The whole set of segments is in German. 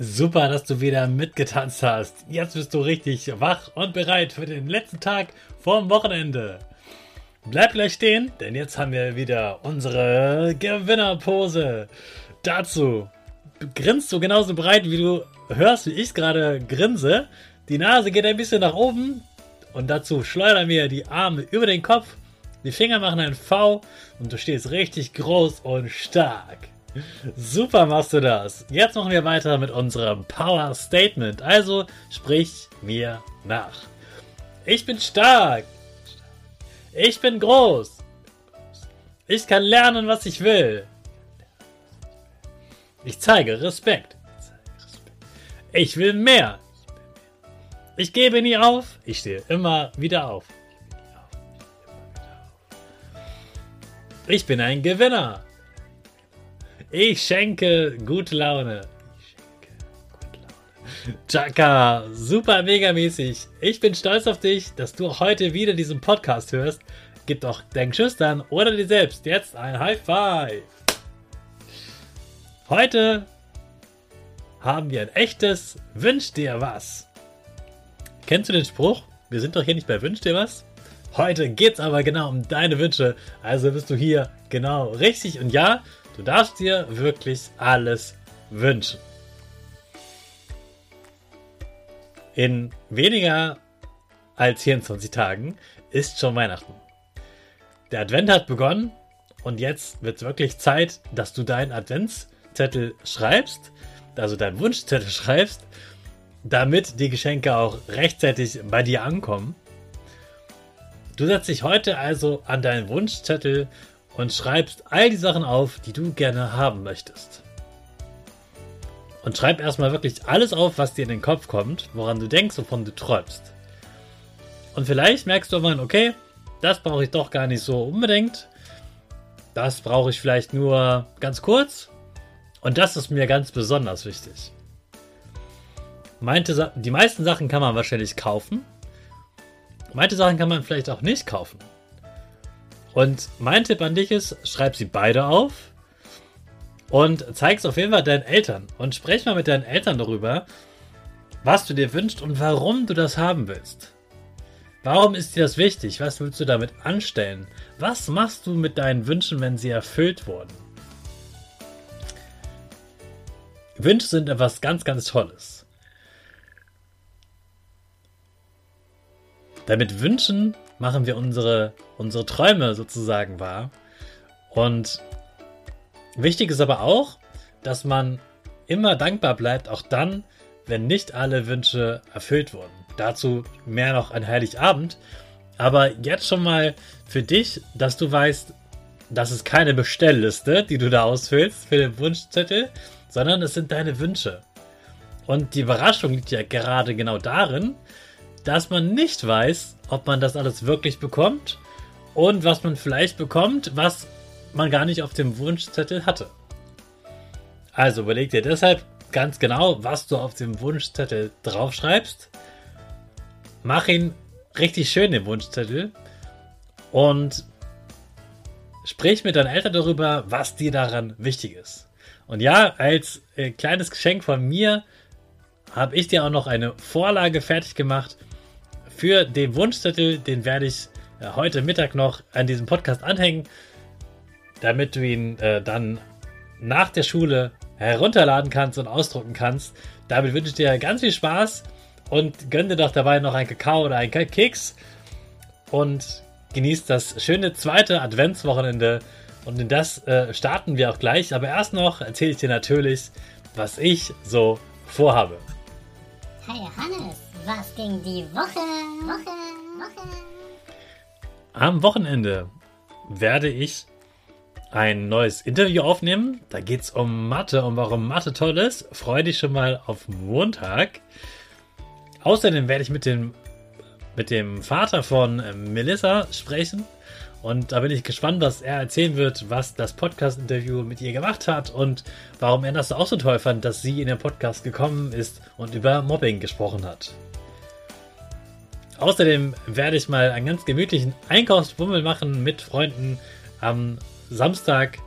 Super, dass du wieder mitgetanzt hast. Jetzt bist du richtig wach und bereit für den letzten Tag vorm Wochenende. Bleib gleich stehen, denn jetzt haben wir wieder unsere Gewinnerpose. Dazu grinst du genauso breit, wie du hörst, wie ich gerade grinse. Die Nase geht ein bisschen nach oben und dazu schleudern wir die Arme über den Kopf. Die Finger machen ein V und du stehst richtig groß und stark. Super machst du das. Jetzt machen wir weiter mit unserem Power Statement. Also sprich mir nach. Ich bin stark. Ich bin groß. Ich kann lernen, was ich will. Ich zeige Respekt. Ich will mehr. Ich gebe nie auf. Ich stehe immer wieder auf. Ich bin ein Gewinner. Ich schenke gute Laune. Ich schenke gute Laune. Chaka, super mega mäßig. Ich bin stolz auf dich, dass du heute wieder diesen Podcast hörst. Gib doch deinen Schüchtern oder dir selbst jetzt ein High Five. Heute haben wir ein echtes Wünsch dir was. Kennst du den Spruch? Wir sind doch hier nicht bei Wünsch dir was? Heute geht's aber genau um deine Wünsche. Also bist du hier genau richtig. Und ja, Du darfst dir wirklich alles wünschen. In weniger als 24 Tagen ist schon Weihnachten. Der Advent hat begonnen und jetzt wird es wirklich Zeit, dass du deinen Adventszettel schreibst, also deinen Wunschzettel schreibst, damit die Geschenke auch rechtzeitig bei dir ankommen. Du setzt dich heute also an deinen Wunschzettel und schreibst all die Sachen auf, die du gerne haben möchtest. Und schreib erstmal wirklich alles auf, was dir in den Kopf kommt, woran du denkst, wovon du träumst. Und vielleicht merkst du irgendwann, okay, das brauche ich doch gar nicht so unbedingt. Das brauche ich vielleicht nur ganz kurz. Und das ist mir ganz besonders wichtig. Meinte, die meisten Sachen kann man wahrscheinlich kaufen. Manche Sachen kann man vielleicht auch nicht kaufen. Und mein Tipp an dich ist, schreib sie beide auf und zeig es auf jeden Fall deinen Eltern und sprech mal mit deinen Eltern darüber, was du dir wünschst und warum du das haben willst. Warum ist dir das wichtig? Was willst du damit anstellen? Was machst du mit deinen Wünschen, wenn sie erfüllt wurden? Wünsche sind etwas ganz, ganz Tolles. Damit Wünschen machen wir unsere, unsere Träume sozusagen wahr. Und wichtig ist aber auch, dass man immer dankbar bleibt, auch dann, wenn nicht alle Wünsche erfüllt wurden. Dazu mehr noch ein Heiligabend. Aber jetzt schon mal für dich, dass du weißt, das ist keine Bestellliste, die du da ausfüllst für den Wunschzettel, sondern es sind deine Wünsche. Und die Überraschung liegt ja gerade genau darin, dass man nicht weiß, ob man das alles wirklich bekommt und was man vielleicht bekommt, was man gar nicht auf dem Wunschzettel hatte. Also überleg dir deshalb ganz genau, was du auf dem Wunschzettel draufschreibst. Mach ihn richtig schön, den Wunschzettel. Und sprich mit deinen Eltern darüber, was dir daran wichtig ist. Und ja, als äh, kleines Geschenk von mir habe ich dir auch noch eine Vorlage fertig gemacht für den Wunschzettel. Den werde ich äh, heute Mittag noch an diesem Podcast anhängen, damit du ihn äh, dann nach der Schule herunterladen kannst und ausdrucken kannst. Damit wünsche ich dir ganz viel Spaß und gönn dir doch dabei noch ein Kakao oder ein Keks und genießt das schöne zweite Adventswochenende. Und in das äh, starten wir auch gleich. Aber erst noch erzähle ich dir natürlich, was ich so vorhabe. Hey Hannes, was ging die Woche? Woche, Woche. Am Wochenende werde ich ein neues Interview aufnehmen. Da geht es um Mathe und warum Mathe toll ist. Freue dich schon mal auf Montag. Außerdem werde ich mit dem, mit dem Vater von äh, Melissa sprechen. Und da bin ich gespannt, was er erzählen wird, was das Podcast-Interview mit ihr gemacht hat und warum er das auch so toll fand, dass sie in den Podcast gekommen ist und über Mobbing gesprochen hat. Außerdem werde ich mal einen ganz gemütlichen Einkaufsbummel machen mit Freunden am Samstag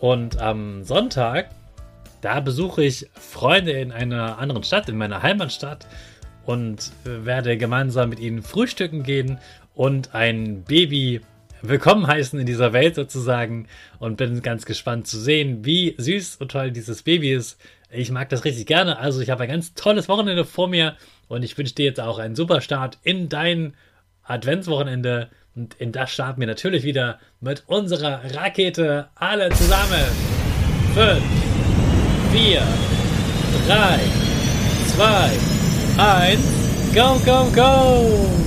und am Sonntag. Da besuche ich Freunde in einer anderen Stadt, in meiner Heimatstadt und werde gemeinsam mit ihnen frühstücken gehen und ein Baby willkommen heißen in dieser Welt sozusagen und bin ganz gespannt zu sehen, wie süß und toll dieses Baby ist. Ich mag das richtig gerne. Also ich habe ein ganz tolles Wochenende vor mir und ich wünsche dir jetzt auch einen super Start in dein Adventswochenende. Und in das starten wir natürlich wieder mit unserer Rakete. Alle zusammen. 5, 4, 3, 2, 1, go, go, go!